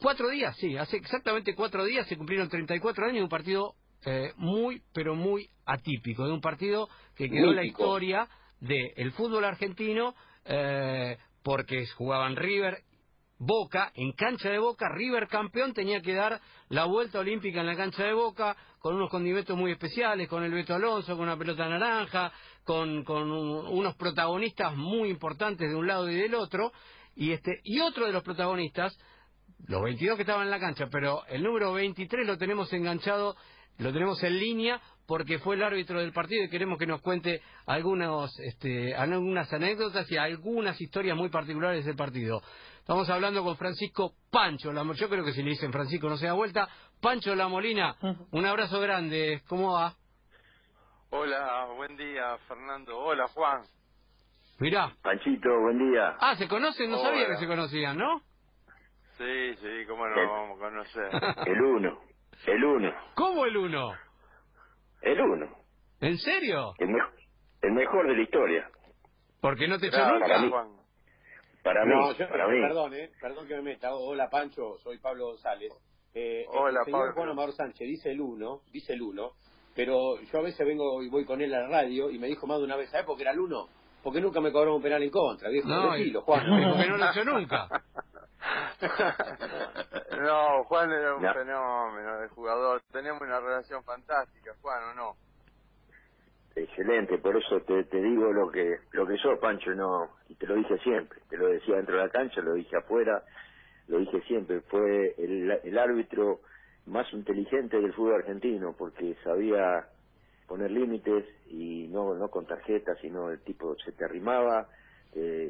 cuatro días, sí, hace exactamente cuatro días se cumplieron 34 años de un partido eh, muy, pero muy atípico, de un partido que quedó en la historia del fútbol argentino eh, porque jugaban River Boca, en cancha de Boca, River campeón tenía que dar la vuelta olímpica en la cancha de Boca, con unos condimentos muy especiales, con el Beto Alonso, con una pelota naranja, con, con unos protagonistas muy importantes de un lado y del otro, y, este, y otro de los protagonistas, los 22 que estaban en la cancha, pero el número 23 lo tenemos enganchado, lo tenemos en línea, porque fue el árbitro del partido y queremos que nos cuente algunos, este, algunas anécdotas y algunas historias muy particulares del partido. Estamos hablando con Francisco Pancho, la, yo creo que si le dicen Francisco no se da vuelta. Pancho La Molina, un abrazo grande, ¿cómo va? Hola, buen día Fernando. Hola Juan. Mirá. Panchito, buen día. Ah, ¿se conocen? No sabía que se conocían, ¿no? Sí, sí, ¿cómo nos vamos a conocer? El uno, el uno. ¿Cómo el uno? El uno. ¿En serio? El, el mejor de la historia. Porque no te echó nunca. Juan. Para mí, para mí. Perdón, eh, perdón que me meta. Hola, Pancho, soy Pablo González. Eh, Hola, el señor Juan Amaro Sánchez dice el uno, dice el uno, pero yo a veces vengo y voy con él a la radio y me dijo más de una vez, ¿sabes por qué era el uno? Porque nunca me cobró un penal en contra, viejo. No, Juan. Porque no lo hizo nunca. no, Juan era un fenómeno de jugador. Teníamos una relación fantástica, Juan, ¿o no? Excelente, por eso te, te digo lo que lo que sos, Pancho, no y te lo dije siempre, te lo decía dentro de la cancha, lo dije afuera, lo dije siempre, fue el, el árbitro más inteligente del fútbol argentino porque sabía poner límites y no no con tarjetas, sino el tipo se te arrimaba,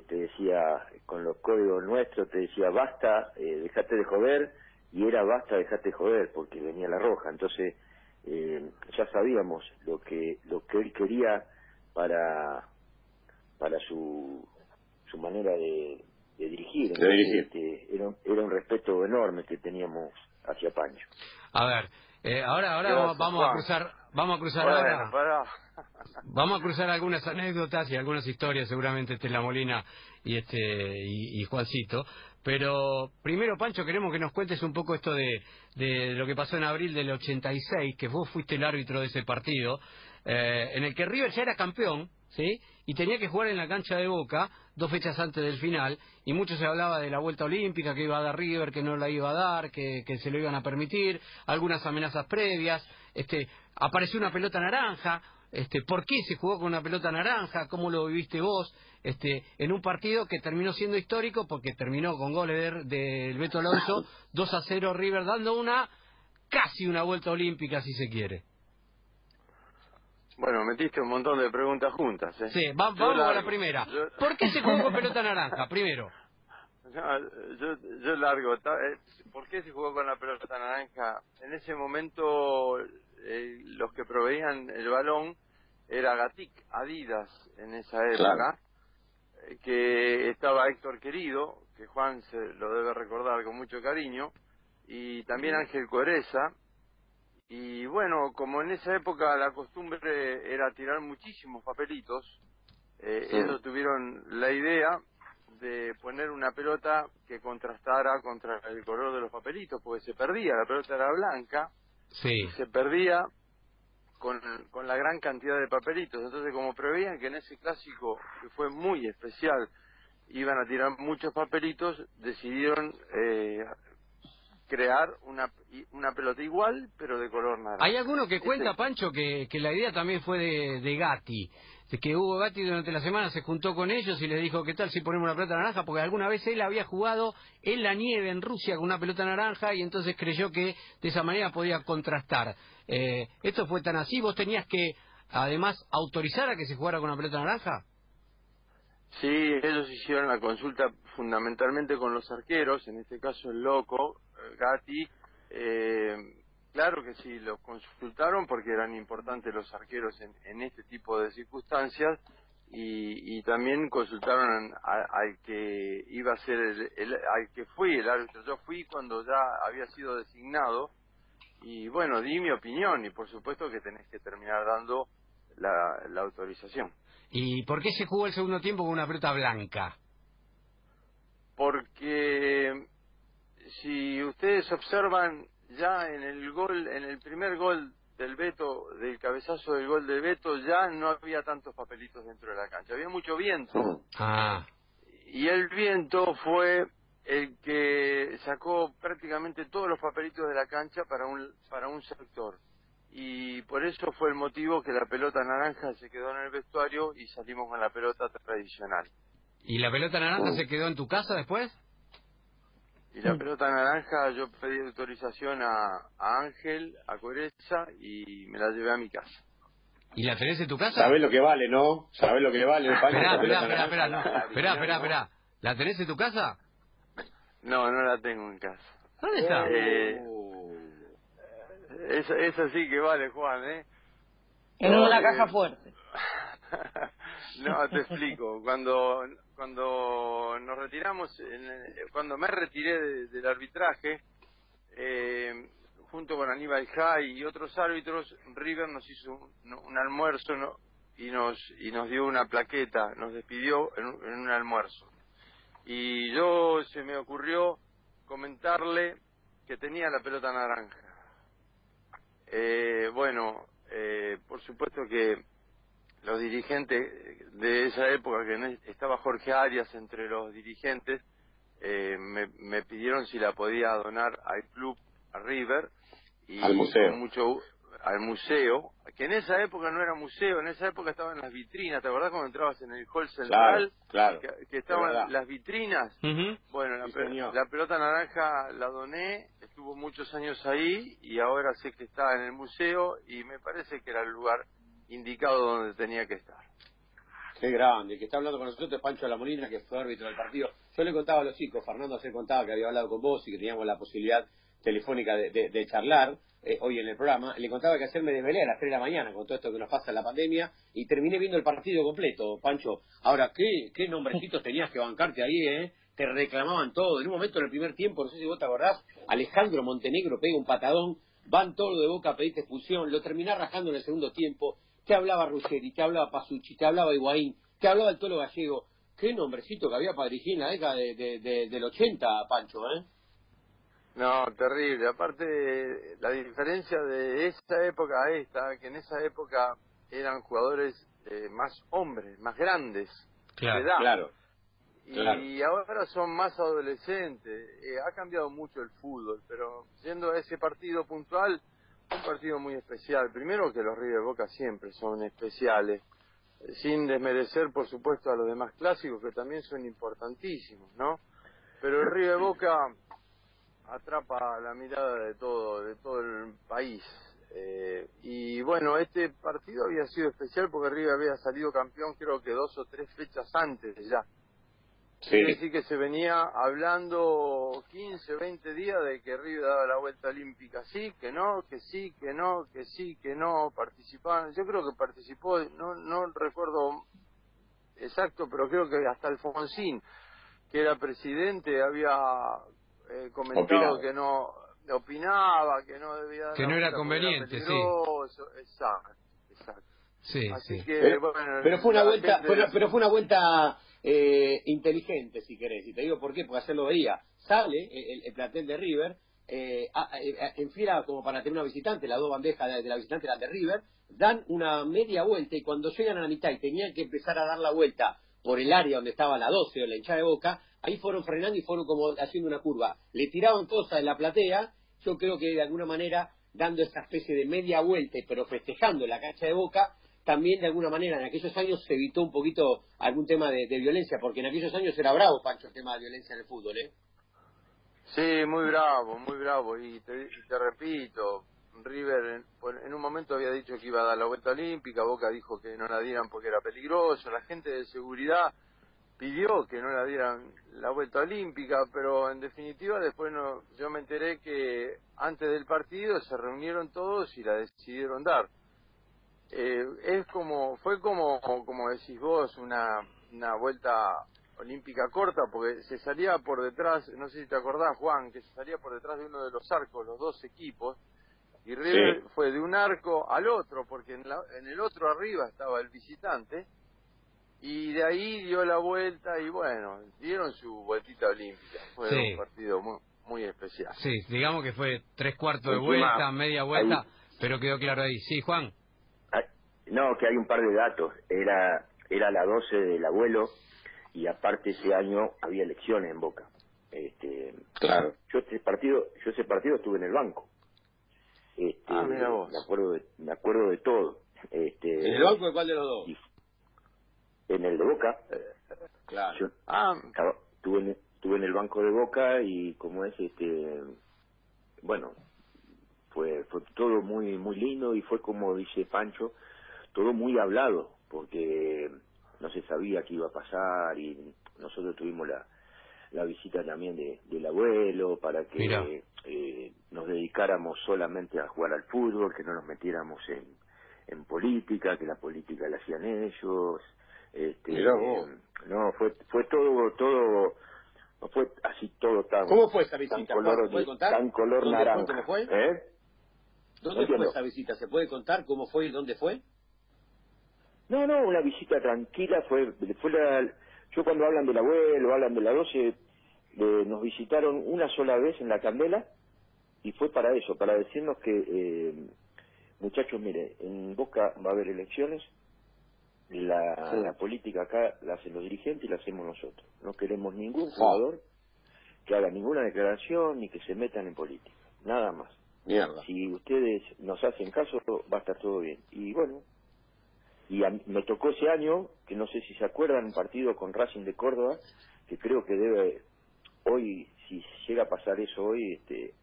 te decía con los códigos nuestros, te decía basta, eh, dejate de joder y era basta, dejate de joder porque venía la roja, entonces eh, ya sabíamos lo que lo que él quería para para su su manera de, dirigir, este, era, era un respeto enorme que teníamos hacia Pancho. A ver eh, ahora ahora vamos, a cruzar vamos a cruzar ahora, vamos a cruzar algunas anécdotas y algunas historias seguramente este la Molina y este y Juancito pero primero, Pancho, queremos que nos cuentes un poco esto de, de lo que pasó en abril del 86, que vos fuiste el árbitro de ese partido, eh, en el que River ya era campeón, ¿sí? Y tenía que jugar en la cancha de Boca dos fechas antes del final, y mucho se hablaba de la vuelta olímpica que iba a dar River, que no la iba a dar, que, que se lo iban a permitir, algunas amenazas previas, este, apareció una pelota naranja, este, ¿Por qué se jugó con una pelota naranja? ¿Cómo lo viviste vos? Este, en un partido que terminó siendo histórico porque terminó con goles del Beto Alonso, 2 a 0 River, dando una casi una vuelta olímpica, si se quiere. Bueno, metiste un montón de preguntas juntas. ¿eh? Sí, vamos a la primera. ¿Por qué se jugó con pelota naranja? Primero. yo, yo largo. Eh, ¿Por qué se jugó con la pelota naranja? En ese momento eh, que proveían el balón era Gatic, Adidas en esa época, eh, que estaba Héctor Querido, que Juan se lo debe recordar con mucho cariño, y también Ángel Coreza, y bueno, como en esa época la costumbre era tirar muchísimos papelitos, eh, ellos tuvieron la idea de poner una pelota que contrastara contra el color de los papelitos, porque se perdía, la pelota era blanca, sí. se perdía con, con la gran cantidad de papelitos. Entonces, como preveían que en ese clásico, que fue muy especial, iban a tirar muchos papelitos, decidieron eh, crear una, una pelota igual, pero de color naranja. Hay alguno que cuenta, Pancho, que, que la idea también fue de, de Gatti que Hugo Gatti durante la semana se juntó con ellos y les dijo, ¿qué tal si ponemos una pelota naranja? Porque alguna vez él había jugado en la nieve en Rusia con una pelota naranja y entonces creyó que de esa manera podía contrastar. Eh, ¿Esto fue tan así? ¿Vos tenías que, además, autorizar a que se jugara con una pelota naranja? Sí, ellos hicieron la consulta fundamentalmente con los arqueros, en este caso el loco, eh, Gatti, eh, Claro que sí, los consultaron porque eran importantes los arqueros en, este tipo de circunstancias y, también consultaron al que iba a ser el, al que fui el árbitro. Yo fui cuando ya había sido designado y bueno, di mi opinión y por supuesto que tenés que terminar dando la, la autorización. ¿Y por qué se jugó el segundo tiempo con una pelota blanca? Porque si ustedes observan ya en el gol, en el primer gol del Beto, del cabezazo del gol de Beto, ya no había tantos papelitos dentro de la cancha, había mucho viento. Ah. Y el viento fue el que sacó prácticamente todos los papelitos de la cancha para un, para un sector. Y por eso fue el motivo que la pelota naranja se quedó en el vestuario y salimos con la pelota tradicional. ¿Y la pelota naranja se quedó en tu casa después? Y la pelota naranja yo pedí autorización a, a Ángel, a Coreza y me la llevé a mi casa. ¿Y la tenés en tu casa? ¿Sabés lo que vale, no? ¿Sabés lo que vale el paño? Esperá, esperá, esperá, esperá, no. esperá, esperá, esperá. ¿La tenés en tu casa? No, no la tengo en casa. ¿Dónde está? Eh. Esa, esa sí que vale, Juan, ¿eh? En una Eh, caja fuerte. No, te explico. Cuando cuando nos retiramos, cuando me retiré de- del arbitraje, eh, junto con Aníbal Jai y otros árbitros, River nos hizo un, un almuerzo ¿no? y nos y nos dio una plaqueta, nos despidió en un, en un almuerzo. Y yo se me ocurrió comentarle que tenía la pelota naranja. Eh, bueno, eh, por supuesto que los dirigentes de esa época, que estaba Jorge Arias entre los dirigentes, eh, me, me pidieron si la podía donar al club, a River, y Al museo. con mucho al museo, que en esa época no era museo, en esa época estaban las vitrinas, ¿te acordás cuando entrabas en el hall central? Claro, claro. Que, estaban las vitrinas. Bueno, Sí, la pelota naranja la doné, estuvo muchos años ahí y ahora sé que está en el museo y me parece que era el lugar indicado donde tenía que estar. Qué grande. El que está hablando con nosotros es Pancho la Molina, que fue árbitro del partido. Yo le contaba a los chicos, Fernando se contaba que había hablado con vos y que teníamos la posibilidad telefónica de, de- de charlar eh, hoy en el programa. Le contaba que ayer me desvelé a las 3 de la mañana con todo esto que nos pasa en la pandemia y terminé viendo el partido completo, Pancho. Ahora, ¿qué, qué nombrecitos tenías que bancarte ahí, eh? Te reclamaban todo. En un momento, en el primer tiempo, no sé si vos te acordás, Alejandro Montenegro pega un patadón, van todo de boca a pedirte expulsión, lo terminás rajando en el segundo tiempo. Te hablaba Ruggeri, te hablaba Pasucci, te hablaba Higuaín, te hablaba el Tolo Gallego. Qué nombrecito que había para dirigir en la década de, de- de- del 80, Pancho, ¿eh? No, terrible. Aparte, la diferencia de esa época a esta, que en esa época eran jugadores eh, más hombres, más grandes, Claro, de edad. Claro. Y claro. ahora son más adolescentes. Eh, ha cambiado mucho el fútbol, pero yendo a ese partido puntual, un partido muy especial. Primero que los River Boca siempre son especiales, eh, sin desmerecer, por supuesto, a los demás clásicos que también son importantísimos, ¿no? Pero el River Boca atrapa la mirada de todo, de todo el país. Eh, y bueno, este partido había sido especial porque River había salido campeón creo que dos o tres fechas antes ya. Sí. Quiere decir que se venía hablando 15, 20 días de que River daba la vuelta olímpica. Sí, que no, que sí, que no, que sí, que no. Participaban. Yo creo que participó, no, no recuerdo exacto, pero creo que hasta Alfonsín, que era presidente, había eh, comentado Opinado. que no opinaba, que no debía dar Que no era conveniente, sí. Exacto, exacto. Sí, Así sí. que, Pero, bueno, pero fue una vuelta, gente- pero, pero fue una vuelta eh, inteligente, si querés. Y te digo por qué, porque ayer lo veía. Sale el, el plantel de River, eh, a- a- eh, en fila como para tener una visitante, las dos bandejas de, de la visitante eran de River, dan una media vuelta y cuando llegan a la mitad y tenían que empezar a dar la vuelta por el área donde estaba la 12 o la hinchada de boca, ahí fueron frenando y fueron como haciendo una curva. Le tiraban cosas en la platea, yo creo que de alguna manera dando esa especie de media vuelta, pero festejando la cancha de boca, también de alguna manera en aquellos años se evitó un poquito algún tema de, violencia, porque en aquellos años era bravo, Pancho, el tema de violencia en el fútbol, ¿eh? Sí, muy bravo, muy bravo. Y te, te repito, River en, en un momento había dicho que iba a dar la vuelta olímpica, Boca dijo que no la dieran porque era peligroso, la gente de seguridad pidió que no la dieran la vuelta olímpica, pero en definitiva después no, yo me enteré que antes del partido se reunieron todos y la decidieron dar. Eh, es como, fue como, como decís vos, una, una vuelta olímpica corta, porque se salía por detrás, no sé si te acordás, Juan, que se salía por detrás de uno de los arcos, los dos equipos, y River Sí. fue de un arco al otro, porque en, la- en el otro arriba estaba el visitante, y de ahí dio la vuelta, y bueno, dieron su vueltita olímpica. Fue Sí. un partido muy, muy especial. Sí, digamos que fue tres cuartos de vuelta, media vuelta, pero quedó claro ahí. Sí, Juan. No, que hay un par de datos. Era era la 12 del abuelo y aparte ese año había elecciones en Boca. Este, claro. Yo ese partido, yo ese partido estuve en el banco. Este, ah, mira vos. Me acuerdo de, me acuerdo de todo. Este, ¿En el banco de cuál de los dos? en el de Boca. Claro. Yo, ah, estuve en, estuve en el banco de Boca y como es este bueno, fue fue todo muy muy lindo y fue como dice Pancho, todo muy hablado porque no se sabía qué iba a pasar y nosotros tuvimos la, la visita también de, del abuelo para que eh, nos dedicáramos solamente a jugar al fútbol, que no nos metiéramos en, en política, que la política la hacían ellos. Este, no, fue fue todo todo no fue así todo tan ¿Cómo fue esa visita? color, ¿Puede contar? Tan color naranja. ¿Cómo fue? ¿Eh? ¿Dónde fue esa visita? ¿Se puede contar cómo fue y dónde fue? No, no, una visita tranquila fue, fue la, yo cuando hablan del abuelo, hablan de la 12, nos visitaron una sola vez en la Candela y fue para eso, para decirnos que, eh, muchachos, mire, en Boca va a haber elecciones, la, la política acá la hacen los dirigentes y la hacemos nosotros. No queremos ningún jugador que haga ninguna declaración ni que se metan en política, nada más. Mierda. Si ustedes nos hacen caso, va a estar todo bien. Y bueno, y me tocó ese año, que no sé si se acuerdan, un partido con Racing de Córdoba, que creo que debe, hoy, si llega a pasar eso hoy, este,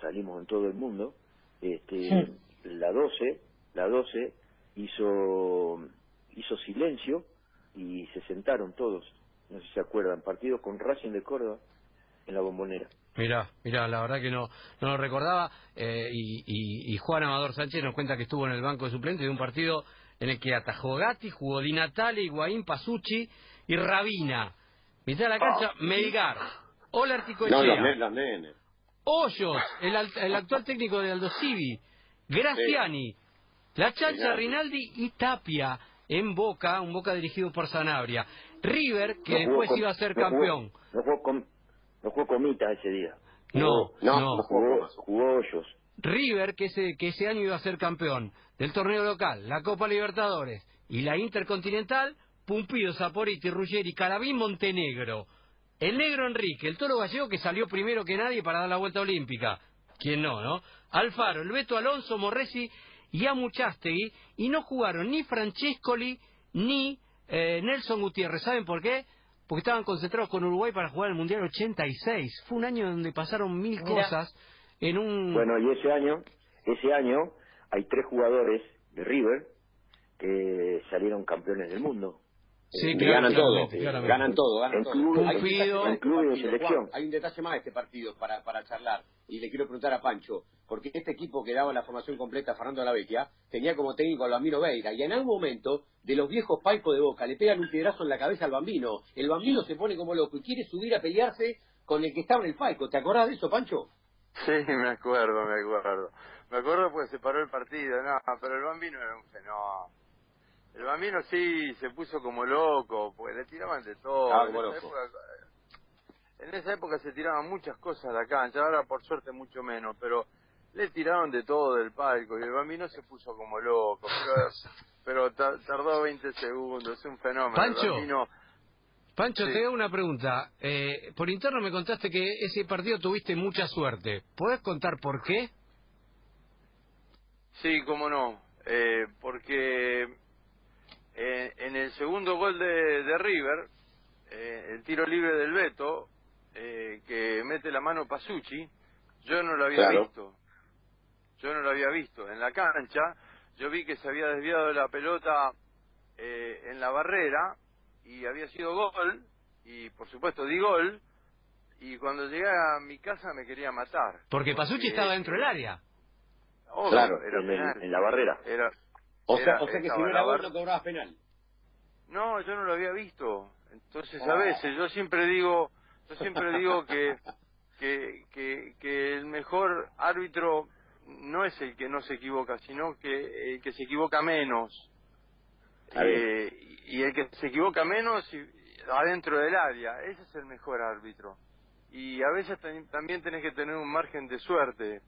salimos en todo el mundo, este, la 12, la 12 hizo, hizo silencio y se sentaron todos, no sé si se acuerdan, partido con Racing de Córdoba en la bombonera. Mira, mira, la verdad que no, no lo recordaba. Eh, y, y, y, Juan Amador Sánchez nos cuenta que estuvo en el banco de suplentes de un partido en el que atajó Gatti, jugó Di Natale, Higuaín, Pasucci y Rabina. Mitad de la cancha. Melgar, Olarticoechea, no, Hoyos, el, el, actual técnico de Aldo Civi, Graciani, La Chancha Rinaldi y Tapia en Boca, un Boca dirigido por Sanabria. River, que después iba a ser campeón. no, jugó con, no jugó Comita ese día. No, no, jugó, jugó Hoyos. River, que ese, que ese año iba a ser campeón del torneo local, la Copa Libertadores y la Intercontinental, Pumpido, Saporiti, Ruggeri, Calabín, Montenegro. El negro Enrique, el toro gallego que salió primero que nadie para dar la vuelta olímpica. ¿Quién no, no? Alfaro, el Beto Alonso, Morresi y Amuchastegui. Y no jugaron ni Francescoli ni eh, Nelson Gutiérrez. ¿Saben por qué? Porque estaban concentrados con Uruguay para jugar el Mundial 86. Fue un año donde pasaron mil cosas en un... Bueno, y ese año, ese año hay tres jugadores de River que salieron campeones del mundo. Sí, eh, ganan, todo, ganan todo, ganan todo, hay, selección. hay un detalle más de este partido para, para charlar, y le quiero preguntar a Pancho, porque este equipo que daba la formación completa a Fernando Vecchia tenía como técnico a Bambino Veira, y en algún momento, de los viejos paicos de Boca, le pegan un piedrazo en la cabeza al Bambino, el Bambino se pone como loco y quiere subir a pelearse con el que estaba en el paico, ¿te acordás de eso, Pancho? Sí, me acuerdo, me acuerdo. Me acuerdo porque se paró el partido, no, pero el bambino era un fenómeno. El bambino sí se puso como loco, pues le tiraban de todo. Ah, en, esa época, en, esa época, se tiraban muchas cosas de la cancha, ahora por suerte mucho menos, pero le tiraron de todo del palco y el bambino se puso como loco. Pero, tardó 20 segundos, es un fenómeno. Pancho. Pancho, te hago una pregunta. Eh, por interno me contaste que ese partido tuviste mucha suerte. ¿Puedes contar por qué? Sí, cómo no. Eh, porque eh, en el segundo gol de, River, el tiro libre del Beto, que mete la mano Pasucci, yo no lo había visto. Yo no lo había visto. En la cancha, yo vi que se había desviado la pelota en la barrera y había sido gol, y por supuesto di gol, y cuando llegué a mi casa me quería matar. Porque Pasucci estaba dentro del área. Claro, era en, la barrera. Era, o, sea, o sea que si no era gol no cobrabas penal. No, yo no lo había visto. Entonces, a veces, yo siempre digo, yo siempre digo que, que, que, que el mejor árbitro no es el que no se equivoca, sino que el que se equivoca menos. Eh, y el que se equivoca menos adentro del área, ese es el mejor árbitro. y a veces también tenés que tener un margen de suerte,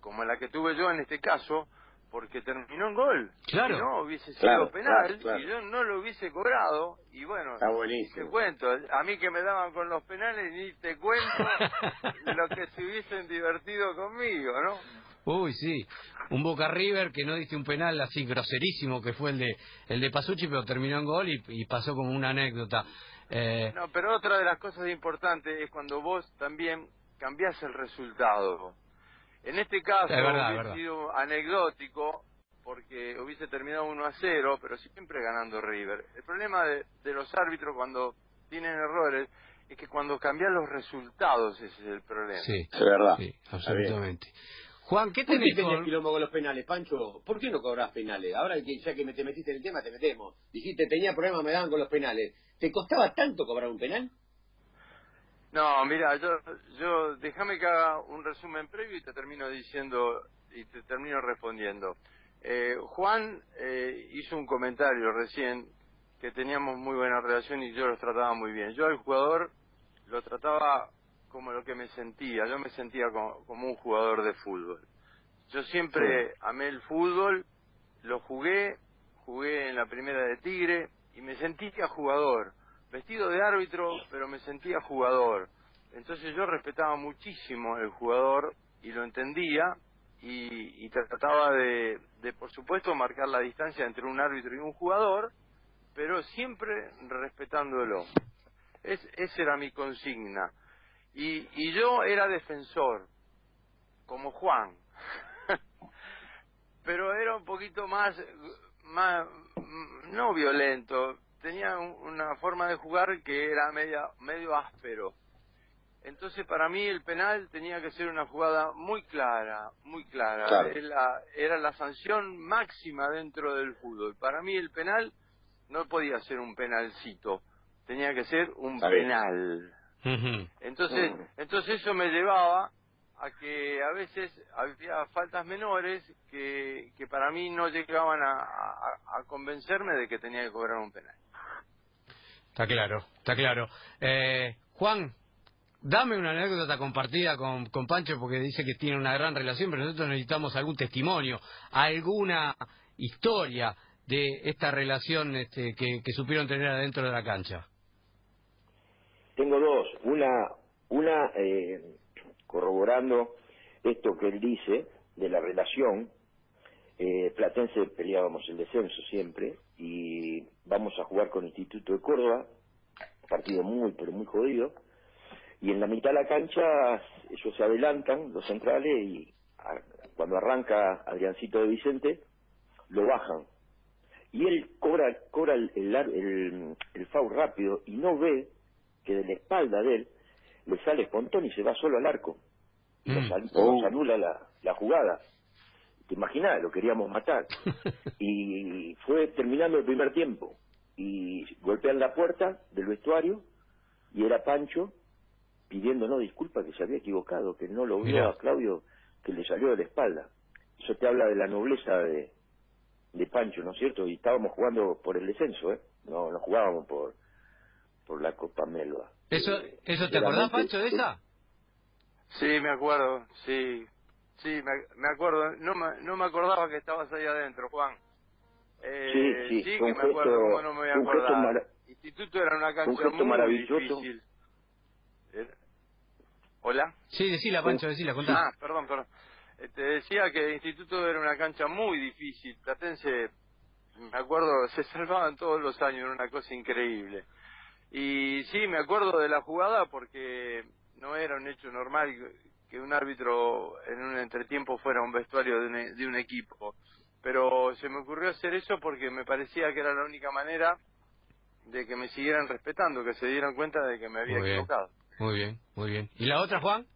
como la que tuve yo en este caso, porque terminó en gol. Claro. Si no, hubiese sido penal y yo no lo hubiese cobrado. Y bueno, Está buenísimo. te cuento, a mí que me daban con los penales, ni te cuento lo que se hubiesen divertido conmigo, ¿no? Uy, sí. Un Boca River que no diste un penal así groserísimo que fue el de el de Pasucci, pero terminó en gol y, y pasó como una anécdota. Eh... No, pero otra de las cosas importantes es cuando vos también cambiás el resultado. En este caso es verdad, hubiese sido anecdótico porque hubiese terminado 1 a 0, pero siempre ganando River. El problema de, de los árbitros cuando tienen errores es que cuando cambian los resultados ese es el problema. Sí, es verdad. Sí, absolutamente. Juan, ¿qué ¿Por tenés qué con...? quilombo con los penales, Pancho? ¿Por qué no cobrás penales? Ahora que ya que me te metiste en el tema, te metemos. Dijiste, tenía problemas, me daban con los penales. ¿Te costaba tanto cobrar un penal? No, mira, yo, yo déjame que haga un resumen previo y te termino diciendo y te termino respondiendo. Eh, Juan eh, hizo un comentario recién que teníamos muy buena relación y yo los trataba muy bien. Yo al jugador lo trataba como lo que me sentía, yo me sentía como, como un jugador de fútbol. Yo siempre amé el fútbol, lo jugué, jugué en la primera de Tigre y me sentía jugador vestido de árbitro, pero me sentía jugador. Entonces yo respetaba muchísimo el jugador y lo entendía y, trataba de, de, por supuesto, marcar la distancia entre un árbitro y un jugador, pero siempre respetándolo. Es, esa era mi consigna. Y, y yo era defensor, como Juan, pero era un poquito más, más no violento, tenía una forma de jugar que era media, medio áspero. Entonces para mí el penal tenía que ser una jugada muy clara, muy clara. Claro. Era, era la sanción máxima dentro del fútbol. Para mí el penal no podía ser un penalcito, tenía que ser un penal. Entonces, Mm. entonces eso me llevaba a que a veces había faltas menores que, que para mí no llegaban a, a- a convencerme de que tenía que cobrar un penal. Está claro, está claro. Eh, Juan, dame una anécdota compartida con, con Pancho porque dice que tiene una gran relación, pero nosotros necesitamos algún testimonio, alguna historia de esta relación este, que, supieron tener adentro de la cancha. Tengo dos. Una, una eh, corroborando esto que él dice de la relación. Eh, Platense peleábamos el descenso siempre y vamos a jugar con Instituto de Córdoba, partido muy, pero muy jodido. Y en la mitad de la cancha ellos se adelantan, los centrales, y a- cuando arranca Adriancito de Vicente, lo bajan. Y él cobra, cobra el, el, ar- el, el foul rápido y no ve que de la espalda de él le sale espontón y se va solo al arco. Y Mm. Oh. anula la, la jugada. ¿Te imaginas? Lo queríamos matar. y fue terminando el primer tiempo. Y golpean la puerta del vestuario y era Pancho pidiéndonos disculpas que se había equivocado, que no lo vio Mirá. a Claudio, que le salió de la espalda. Eso te habla de la nobleza de, de Pancho, ¿no es cierto? Y estábamos jugando por el descenso, ¿eh? No, no jugábamos por por la Copa Melba. ¿Eso, eso ¿Te acordás, Pancho, de esa? Sí, me acuerdo, sí, sí, me, me acuerdo. No me, no me acordaba que estabas ahí adentro, Juan. Eh, Sí, sí, que fue me gesto- acuerdo, cómo no me voy a gesto acordar. Instituto era una cancha gesto muy maravilloso. difícil. Era- ¿Hola? Sí, decila, Pancho, decila, contá. Ah, perdón, perdón. Eh, Te decía que el instituto era una cancha muy difícil. Platense, me acuerdo, se salvaban todos los años, era una cosa increíble. Y sí, me acuerdo de la jugada porque no era un hecho normal que un árbitro en un entretiempo fuera a un vestuario de un, e- de un equipo. Pero se me ocurrió hacer eso porque me parecía que era la única manera de que me siguieran respetando, que se dieran cuenta de que me había Muy bien. equivocado. Muy bien, muy bien. ¿Y la otra, Juan?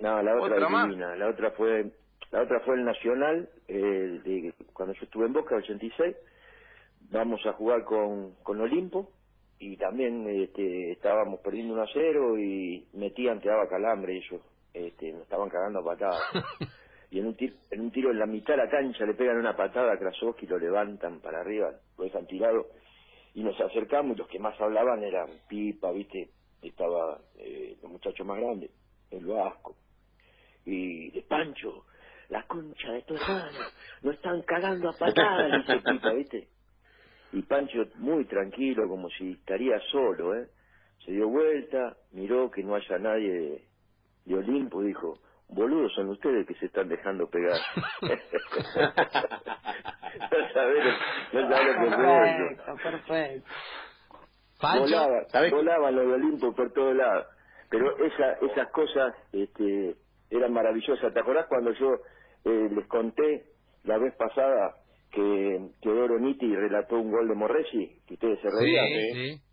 No, la otra, ¿Otra divina. La otra fue la otra fue el Nacional, eh, de, cuando yo estuve en Boca, 86. Vamos a jugar con, con Olimpo y también este, estábamos perdiendo 1 a 0 y metían, te daba calambre ellos. Este, nos estaban cagando a patadas. y en un, tiro, en un tiro en la mitad de la cancha le pegan una patada a Krasowski y lo levantan para arriba, lo dejan tirado. Y nos acercamos y los que más hablaban eran Pipa, ¿viste? estaba eh, el muchacho más grande, el Vasco, y de Pancho, la concha de tu hermano, no están cagando a patadas, dice Pipa, ¿viste? Y Pancho muy tranquilo, como si estaría solo, ¿eh? Se dio vuelta, miró que no haya nadie de, Olimpo dijo, boludos son ustedes que se están dejando pegar. no sabés lo que Perfecto, perfecto. Volaban los de Olimpo por todos lados. Pero esa, esas cosas este, eran maravillosas. ¿Te acordás cuando yo eh, les conté la vez pasada que Teodoro Nitti relató un gol de Morresi? Que ustedes se reían. sí, sí.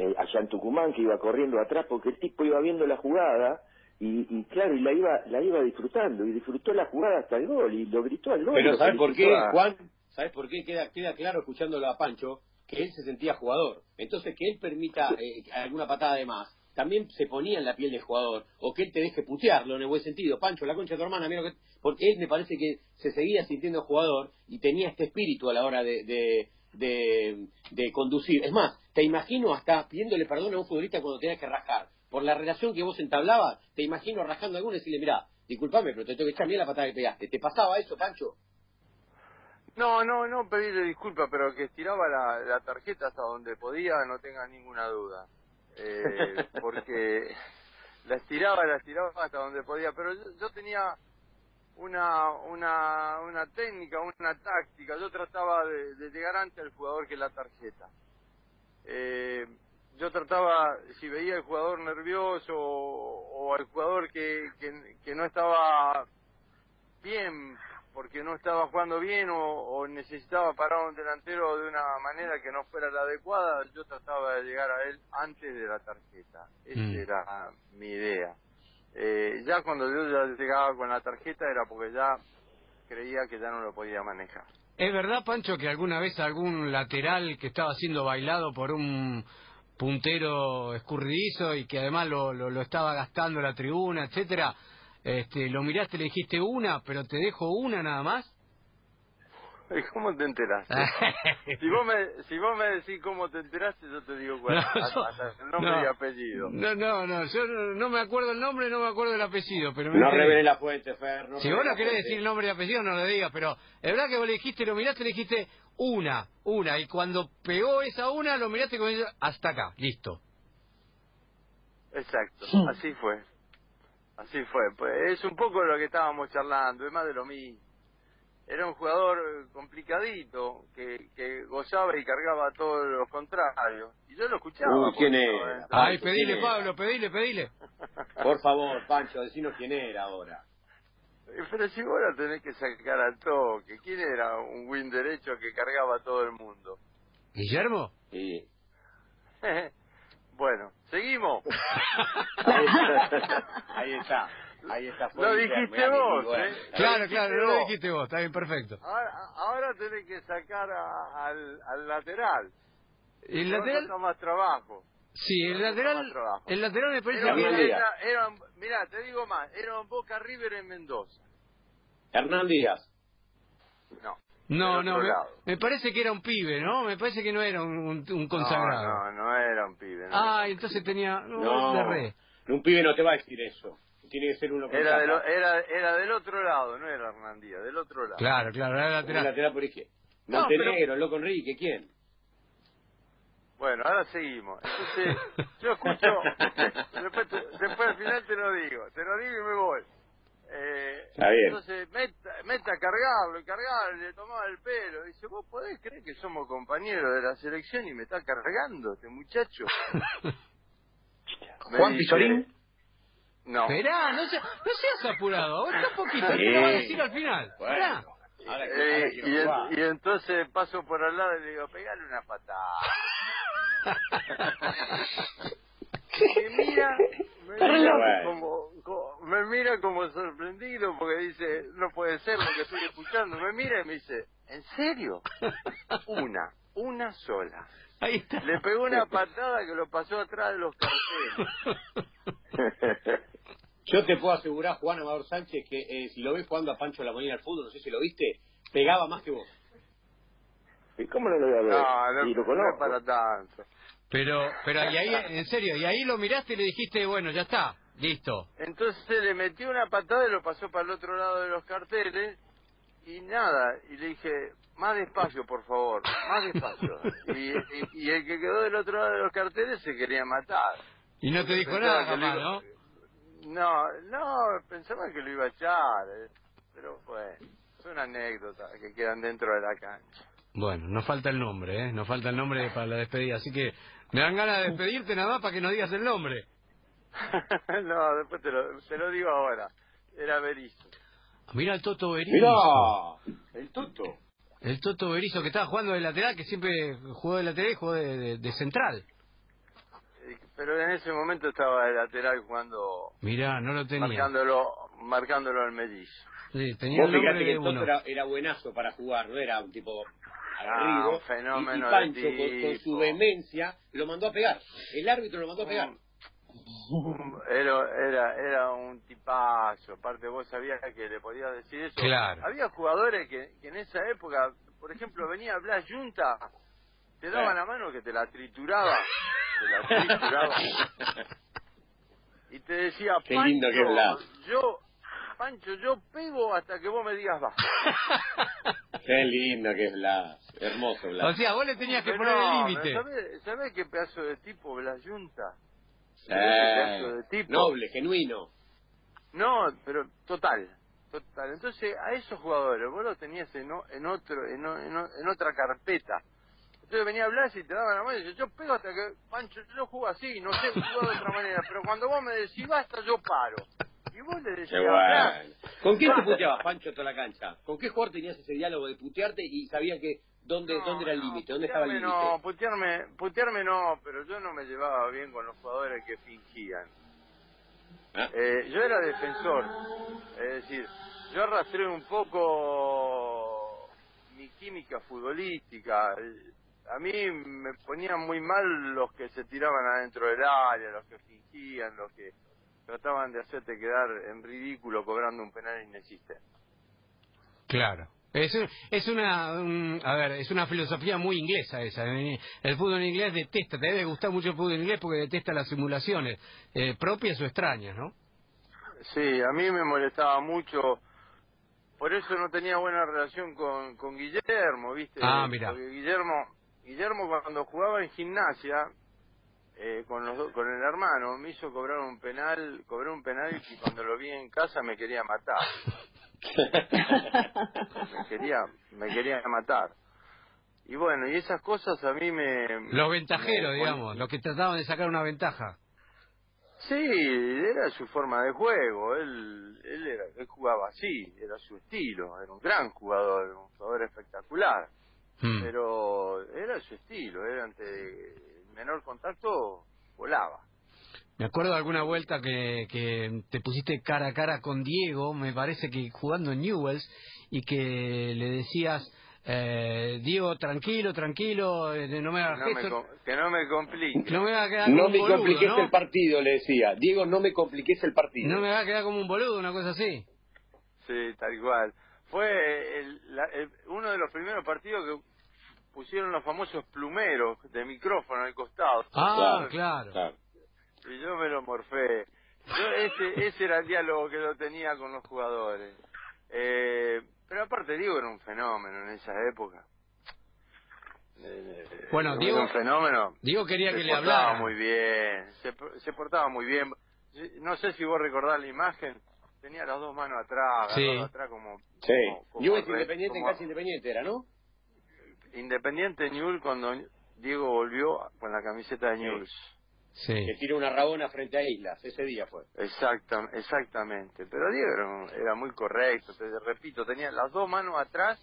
Eh, allá en Tucumán que iba corriendo atrás porque el tipo iba viendo la jugada y, y claro y la iba la iba disfrutando y disfrutó la jugada hasta el gol y lo gritó al gol Pero ¿sabes por qué, a- Juan? ¿Sabes por qué? Queda, queda claro escuchándolo a Pancho que él se sentía jugador. Entonces, que él permita eh, alguna patada de más, también se ponía en la piel del jugador. O que él te deje putearlo en el buen sentido. Pancho, la concha de tu hermana, mira que... Porque él me parece que se seguía sintiendo jugador y tenía este espíritu a la hora de, de, de, de conducir. Es más, te imagino hasta pidiéndole perdón a un futbolista cuando tenías que rajar. Por la relación que vos entablabas, te imagino rajando a alguno y decirle, mira, disculpame, pero te tengo que echar bien la patada que pegaste. ¿Te pasaba eso, Pancho? No, no, no pedirle disculpas, pero que estiraba la, la tarjeta hasta donde podía, no tengas ninguna duda. Eh, porque la estiraba, la estiraba hasta donde podía, pero yo, yo tenía una, una, una técnica, una táctica, yo trataba de, de llegar antes al jugador que la tarjeta. Eh, yo trataba, si veía al jugador nervioso o, o al jugador que, que, que no estaba bien porque no estaba jugando bien o, o necesitaba parar un delantero de una manera que no fuera la adecuada, yo trataba de llegar a él antes de la tarjeta. Esa Mm. era mi idea. Eh, ya cuando yo ya llegaba con la tarjeta era porque ya creía que ya no lo podía manejar. ¿Es verdad, Pancho, que alguna vez algún lateral que estaba siendo bailado por un puntero escurridizo y que además lo, lo, estaba gastando la tribuna, etcétera, este, lo miraste y le dijiste una, pero te dejo una nada más? ¿Y ¿Cómo te enteraste? si vos me si vos me decís cómo te enteraste, yo te digo cuál, No, el nombre no. y apellido. No, no, no, yo no, no me acuerdo el nombre, no me acuerdo el apellido, pero me No revele la fuente, Fer. No Si vos no querés decir el nombre y apellido, no lo digas, pero es verdad que vos le dijiste, lo miraste le dijiste una, una, y cuando pegó esa una, lo miraste con ella, hasta acá, listo. Exacto, así fue. Así fue. Pues es un poco lo que estábamos charlando, es más de lo mismo. Era un jugador eh, complicadito que, que gozaba y cargaba a todos los contrarios. Y yo lo escuchaba. Uy, ¿quién era? no, Ay, Pancho, pedile. Pablo, pedile, pedile. Por favor, Pancho, decinos quién era ahora. Eh, Pero si vos la tenés que sacar al toque. ¿Quién era un win derecho que cargaba a todo el mundo? ¿Guillermo? Sí. bueno, seguimos. Ahí está. Ahí está. Fue Lo Guillermo, dijiste vos, amigo, ¿eh? eh. Claro, claro, no lo vos. dijiste vos, está bien, perfecto. Ahora, ahora tenés que sacar a- al, al lateral. El lateral, está más trabajo. sí, el está lateral, el lateral me parece Era, que... Era, era, mirá, te digo más, era un Boca River en Mendoza. Hernán Díaz. No. No, no, me, parece que era un pibe, ¿no? Me parece que no era un, un- un consagrado. No, no, no era un pibe. no Ah, entonces tenía... No, No, un pibe no te va a decir eso. Tiene que ser uno con Era, del, era, era del otro lado, no era Hernán Díaz, del otro lado. Claro, claro, era lateral. lateral por izquierda. No, Montenegro, loco Enrique, ¿quién? Bueno, ahora seguimos. Entonces, yo escucho, después, te- después al final te lo digo, te lo digo y me voy. Eh, Está bien. Entonces, meta, meta a cargarlo, y cargarlo, y le tomaba el pelo. Dice, ¿vos podés creer que somos compañeros de la selección y me está cargando este muchacho? Juan dice, Pizorín. No. Esperá, no, seas- no seas apurado, un poquito, Sí. te lo va a decir al final. Bueno, ahora, que- ahora Eh, y, en- y entonces paso por al lado y le digo, pegale una patada. me mira, me mira como- me mira como sorprendido porque dice, no puede ser lo que estoy escuchando. Me mira y me dice, ¿en serio? Una, una sola. Ahí está. Le pegó una patada que lo pasó atrás de los carteles. Yo te puedo asegurar, Juan Amador Sánchez, que eh, si lo ves jugando a Pancho la Molina al fútbol, no sé si lo viste, pegaba más que vos. ¿Y cómo no lo voy a ver? No, no, y lo no es conozco. para tanto. Pero, pero y ahí, en serio, y ahí lo miraste y le dijiste, bueno, ya está, listo. Entonces le metió una patada y lo pasó para el otro lado de los carteles y nada, y le dije, más despacio, por favor, más despacio. y, y- y el que quedó del otro lado de los carteles se quería matar. Y no te dijo nada jamás, ¿no? No, no, pensaba que lo iba a echar, eh, pero bueno, es una anécdota que quedan dentro de la cancha. Bueno, nos falta el nombre, ¿eh? Nos falta el nombre para la despedida, así que me dan ganas de despedirte nada más para que nos digas el nombre. no, después te lo, te lo digo ahora. Era Berizzo. Mira el Toto Berizo. Mirá, el Toto. El Toto Berizo que estaba jugando de lateral, que siempre jugó de lateral y jugó de, de- de central. Pero en ese momento estaba de lateral jugando, Mirá, no lo tenía. marcándolo, marcándolo al mellizo. Sí, tenía Vos que era, era buenazo para jugar, no era un tipo agarrido. Ah, un fenómeno y, y de Pancho, con, con su vehemencia, lo mandó a pegar. El árbitro lo mandó a pegar. Era, era, era un tipazo. Aparte, vos sabías que le podías decir eso. Claro. Había jugadores que, que en esa época, por ejemplo, venía Blas Junta, te daba la mano que te la trituraba. La trituraba. y te decía, Qué Pancho, lindo que es Blas". yo, Pancho, yo pego hasta que vos me digas va. Qué lindo que es Blas. Hermoso O Blas. sea, vos le tenías que Pero poner el límite. ¿sabés, sabés qué pedazo de tipo Blas. Qué pedazo de tipo. Noble, genuino. No, pero total, total. Entonces a esos jugadores vos los tenías en, o- en otro, en, o- en, o- en otra carpeta. Entonces venía Blas y te daba la mano y decía, yo pego hasta que, Pancho, yo juego así, no sé jugar de otra manera, pero cuando vos me decís basta, yo paro. Y vos le decías, Qué bueno. ¿Con quién te puteabas, Pancho, toda la cancha? ¿Con qué jugador tenías ese diálogo de putearte y sabías que dónde, no, dónde era el no, límite? ¿Dónde estaba el límite? No, putearme, putearme no, pero yo no me llevaba bien con los jugadores que fingían. Ah, Eh, yo era defensor, es decir, yo arrastré un poco mi química futbolística. A mí me ponían muy mal los que se tiraban adentro del área, los que fingían, los que trataban de hacerte quedar en ridículo cobrando un penal inexistente. Claro. Es, es una un- a ver, es una filosofía muy inglesa esa. ¿eh? El fútbol inglés detesta, te debe gustar mucho el fútbol inglés porque detesta las simulaciones eh, propias o extrañas, ¿no? Sí, a mí me molestaba mucho. Por eso no tenía buena relación con, con Guillermo, ¿viste? Ah, mirá. Porque Guillermo, Guillermo cuando jugaba en gimnasia, eh, con, los do- con el hermano, me hizo cobrar un penal, cobré un penal y cuando lo vi en casa me quería matar. me quería, me quería matar. Y bueno, y esas cosas a mí me... Los ventajeros, me- digamos, los que trataban de sacar una ventaja. Sí, era su forma de juego, él, él, era, él jugaba así, era su estilo, era un gran jugador, un jugador espectacular, Hmm. pero era su estilo, era ante el menor contacto, volaba. Me acuerdo de alguna vuelta que, que te pusiste cara a cara con Diego, me parece que jugando en Newells, y que le decías, eh, Diego, tranquilo, tranquilo, eh, no me Que hagas no me, que no me complique. no me va a quedar No como un me boludo, compliques ¿no? el partido, le decía. Diego, no me compliques el partido. No me va a quedar como un boludo, una cosa así. Sí, tal cual. Fue el- la- el- uno de los primeros partidos que pusieron los famosos plumeros de micrófono al costado. Ah, claro. Claro. Y yo me lo morfé. Yo ese, ese era el diálogo que yo tenía con los jugadores. Eh, pero aparte Diego era un fenómeno en esa época. Eh, Bueno, era Diego- un fenómeno. Diego quería se que le portaba hablara. muy bien, se, se portaba muy bien. No sé si vos recordás la imagen, tenía las dos manos atrás, Sí. atrás como... Sí. como- como re- Independiente en casa Independiente era, ¿no? Independiente Newell cuando Diego volvió con la camiseta de Sí. Newell's. Sí. Que tiró una rabona frente a Islas. Ese día fue. Exacta, exactamente. Pero Diego era muy correcto, te repito, tenía las dos manos atrás,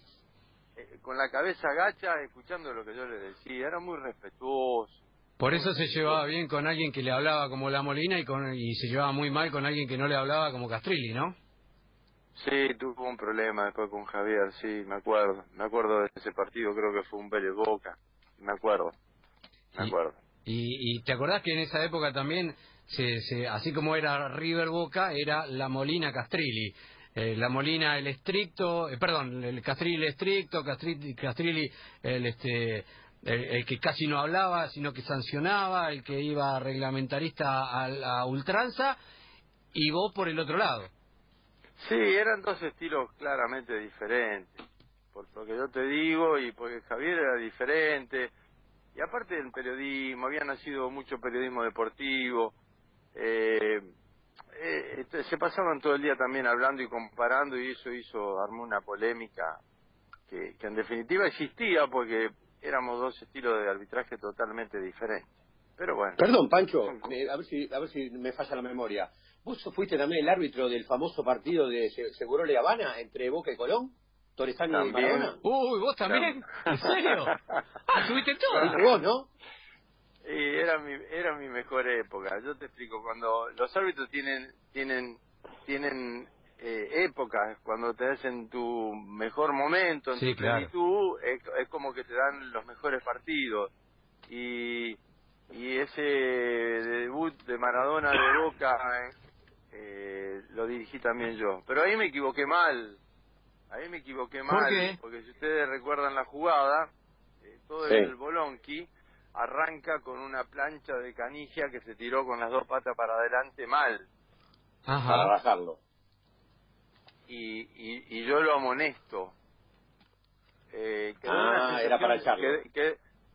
eh, con la cabeza agacha, escuchando lo que yo le decía. Era muy respetuoso. Por eso se llevaba bien con alguien que le hablaba como La Molina y, con, y se llevaba muy mal con alguien que no le hablaba como Castrilli, ¿no? Sí, tuvo un problema después con Javier, sí, me acuerdo. Me acuerdo de ese partido, creo que fue un Vélez Boca. Me acuerdo, me Y- acuerdo. Y, y te acordás que en esa época también, se, se- así como era River Boca, era La Molina Castrilli. Eh, la Molina el estricto, eh, perdón, el Castrilli el estricto, Castrilli, Castrilli el este el, que casi no hablaba, sino que sancionaba, el que iba reglamentarista a la ultranza, y vos por el otro lado. Sí, eran dos estilos claramente diferentes, por lo que yo te digo, y porque Javier era diferente, y aparte del periodismo, había nacido mucho periodismo deportivo, eh, eh, se pasaban todo el día también hablando y comparando y eso hizo, armó una polémica que, que en definitiva existía porque éramos dos estilos de arbitraje totalmente diferentes. Pero bueno. Perdón, Pancho, a ver si a ver si me falla la memoria. ¿Vos fuiste también el árbitro del famoso partido de Seguro Le Habana entre Boca y Colón? ¿Torresani y Maradona? Uy, ¿vos también? ¿En serio? Ah, ¿subiste todo? vos, ¿no? Y era mi, era mi mejor época. Yo te explico, cuando los árbitros tienen, tienen, tienen eh, épocas, cuando te hacen tu mejor momento, en sí, tu plenitud, es, como que te dan los mejores partidos. Y, y ese debut de Maradona de Boca eh, lo dirigí también yo. Pero ahí me equivoqué mal. Ahí me equivoqué mal. Porque si ustedes recuerdan la jugada, eh, todo el Bolonqui arranca con una plancha de canigia que se tiró con las dos patas para adelante mal. Para bajarlo. Y, y, y, yo lo amonesto. Eh, quedó ah, era para echarlo.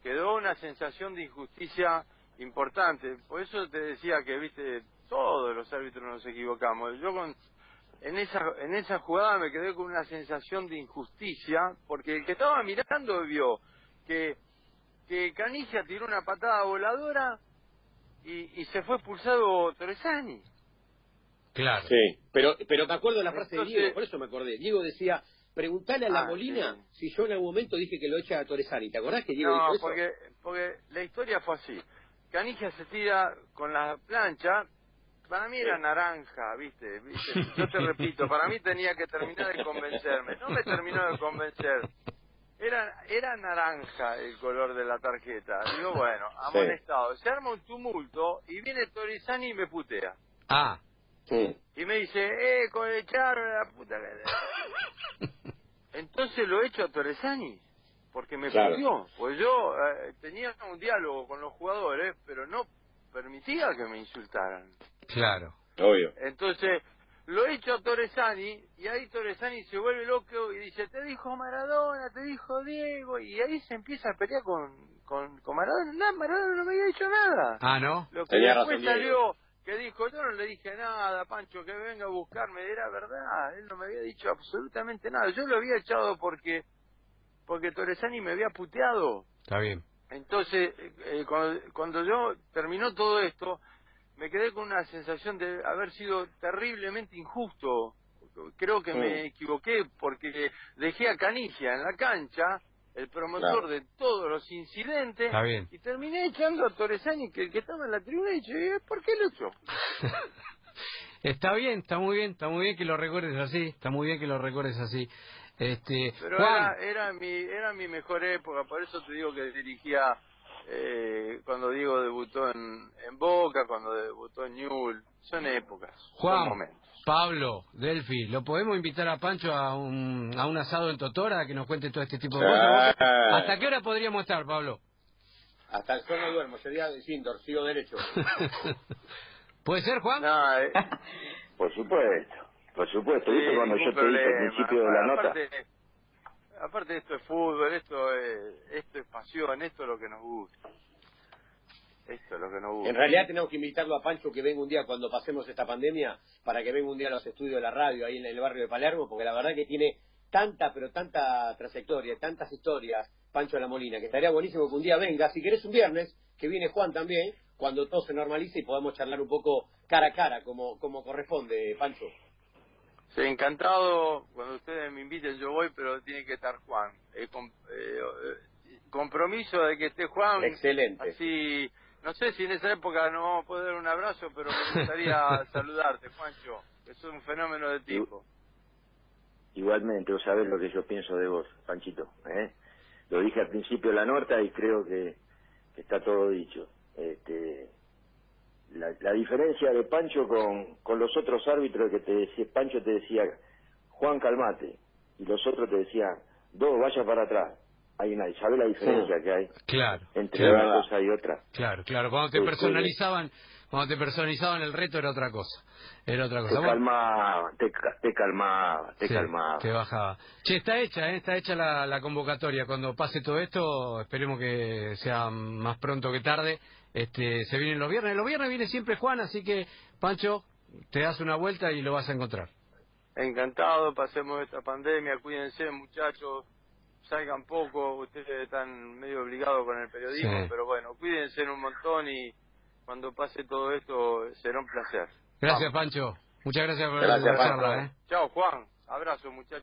quedó una sensación de injusticia importante. Por eso te decía que, viste, todos los árbitros nos equivocamos. Yo con, en esa en esa jugada me quedé con una sensación de injusticia porque el que estaba mirando vio que que Canigia tiró una patada voladora y, y se fue expulsado Torresani. Claro. Sí, pero, pero me acuerdo de la frase de Diego, por eso me acordé. Diego decía, preguntale a la ah, Molina si yo en algún momento dije que lo echa a Torresani. ¿Te acordás que Diego no, dijo eso? porque, porque la historia fue así. Canigia se tira con la plancha, para mí era naranja, ¿viste? ¿viste? Yo te repito, para mí tenía que terminar de convencerme. No me terminó de convencer. Era, era naranja el color de la tarjeta. Digo, bueno, amonestado. Se arma un tumulto y viene Torizani y me putea. Ah. Sí. Y me dice, eh, con el la puta Entonces lo he hecho a Torresani, porque me claro. Pues yo eh, tenía un diálogo con los jugadores, pero no permitía que me insultaran. Claro. Obvio. Entonces, lo he hecho a Torresani y ahí Torresani se vuelve loco y dice, te dijo Maradona, te dijo Diego, y ahí se empieza a pelear con, con, con Maradona. No, Maradona no me había dicho nada. Ah, ¿no? Lo que después salió, que dijo, yo no le dije nada, Pancho, que venga a buscarme, era verdad, él no me había dicho absolutamente nada. Yo lo había echado porque, porque Torresani me había puteado. Está bien. Entonces, eh, cuando, cuando yo terminó todo esto, me quedé con una sensación de haber sido terriblemente injusto. Creo que me equivoqué porque dejé a Canigia en la cancha, el promotor de todos los incidentes, y terminé echando a Torresani, que el que estaba en la tribuna, y dije, ¿por qué lo echó? está bien, está muy bien, está muy bien que lo recuerdes así, está muy bien que lo recuerdes así. Este, Pero era, era, mi, era mi mejor época, por eso te digo que dirigía eh, cuando Diego debutó en, en Boca, cuando debutó en Newell, son épocas, Juan, son momentos. Pablo, Delfi, ¿lo podemos invitar a Pancho a un, a un asado en Totora que nos cuente todo este tipo de cosas? ¿Hasta qué hora podríamos estar, Pablo? Hasta el sol no duermo, sería sin sigo derecho. ¿Puede ser, Juan? No, eh. Por supuesto, por supuesto. Sí, cuando yo te dije al principio de la nota? aparte esto es fútbol, esto es, esto es pasión, esto es lo que nos gusta. Esto es lo que nos gusta. En realidad tenemos que invitarlo a Pancho que venga un día cuando pasemos esta pandemia, para que venga un día a los estudios de la radio ahí en el barrio de Palermo, porque la verdad que tiene tanta, pero tanta trayectoria, tantas historias, Pancho de la Molina, que estaría buenísimo que un día venga, si querés un viernes, que viene Juan también, cuando todo se normalice y podamos charlar un poco cara a cara, como, como corresponde, Pancho. Sí, encantado. Cuando ustedes me inviten yo voy, pero tiene que estar Juan. Eh, compromiso de que esté Juan. Excelente. Así, no sé si en esa época no vamos a poder dar un abrazo, pero me gustaría saludarte, Juancho. Es un fenómeno de tipo. Igualmente, vos sabés lo que yo pienso de vos, Panchito. ¿eh? Lo dije al principio de la nota y creo que, que está todo dicho. Este, la, diferencia de Pancho con, con los otros árbitros que te decía, Pancho te decía, Juan calmate, y los otros te decían, dos, vaya para atrás, hay una, ¿sabes la diferencia que hay Claro. entre claro, una cosa y otra? Claro, claro. Cuando te personalizaban, cuando te personalizaban el reto era otra cosa. Era otra Te cosa. Bueno, calmaba, te, te calmaba, te sí, calmaba. te bajaba. Che, está hecha, ¿eh? está hecha la, la convocatoria. Cuando pase todo esto, esperemos que sea más pronto que tarde. Este, se vienen los viernes. Los viernes viene siempre Juan, así que, Pancho, te das una vuelta y lo vas a encontrar. Encantado, pasemos esta pandemia, cuídense muchachos, salgan poco, ustedes están medio obligados con el periodismo, Sí. pero bueno, cuídense un montón y cuando pase todo esto será un placer. Gracias, Pancho. Muchas gracias por Gracias, la charla. ¿eh? Chao Juan, abrazo muchachos.